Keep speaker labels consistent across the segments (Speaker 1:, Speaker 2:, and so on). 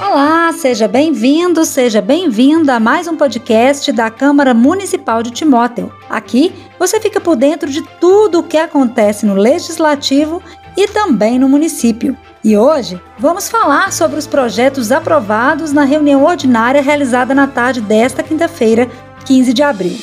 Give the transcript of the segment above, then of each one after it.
Speaker 1: Olá, seja bem-vindo, seja bem-vinda a mais um podcast da Câmara Municipal de Timóteo. Aqui você fica por dentro de tudo o que acontece no legislativo e também no município. E hoje vamos falar sobre os projetos aprovados na reunião ordinária realizada na tarde desta quinta-feira, 15 de abril.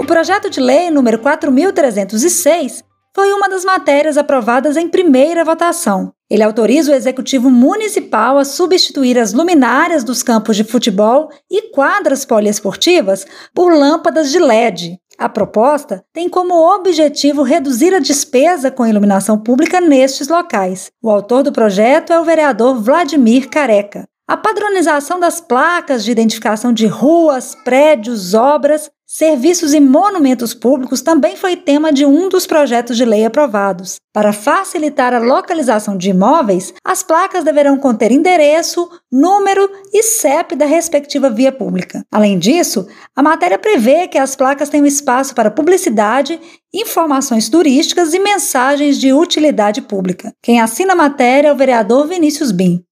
Speaker 1: O projeto de lei número 4306 foi uma das matérias aprovadas em primeira votação. Ele autoriza o Executivo Municipal a substituir as luminárias dos campos de futebol e quadras poliesportivas por lâmpadas de LED. A proposta tem como objetivo reduzir a despesa com iluminação pública nestes locais. O autor do projeto é o vereador Vladimir Careca. A padronização das placas de identificação de ruas, prédios, obras Serviços e monumentos públicos também foi tema de um dos projetos de lei aprovados. Para facilitar a localização de imóveis, as placas deverão conter endereço, número e CEP da respectiva via pública. Além disso, a matéria prevê que as placas tenham espaço para publicidade, informações turísticas e mensagens de utilidade pública. Quem assina a matéria é o vereador Vinícius Bim.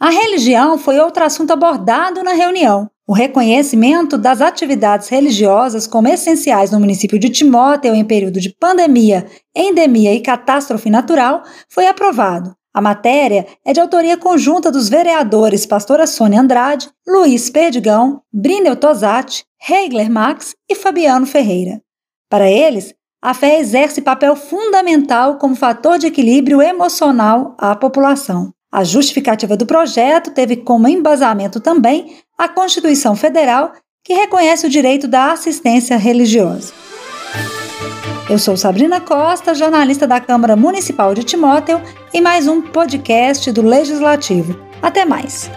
Speaker 1: A religião foi outro assunto abordado na reunião. O reconhecimento das atividades religiosas como essenciais no município de Timóteo em período de pandemia, endemia e catástrofe natural foi aprovado. A matéria é de autoria conjunta dos vereadores Pastora Sônia Andrade, Luiz Perdigão, Brinel Tosati, Heigler Max e Fabiano Ferreira. Para eles, a fé exerce papel fundamental como fator de equilíbrio emocional à população. A justificativa do projeto teve como embasamento também a Constituição Federal, que reconhece o direito da assistência religiosa. Eu sou Sabrina Costa, jornalista da Câmara Municipal de Timóteo, e mais um podcast do Legislativo. Até mais!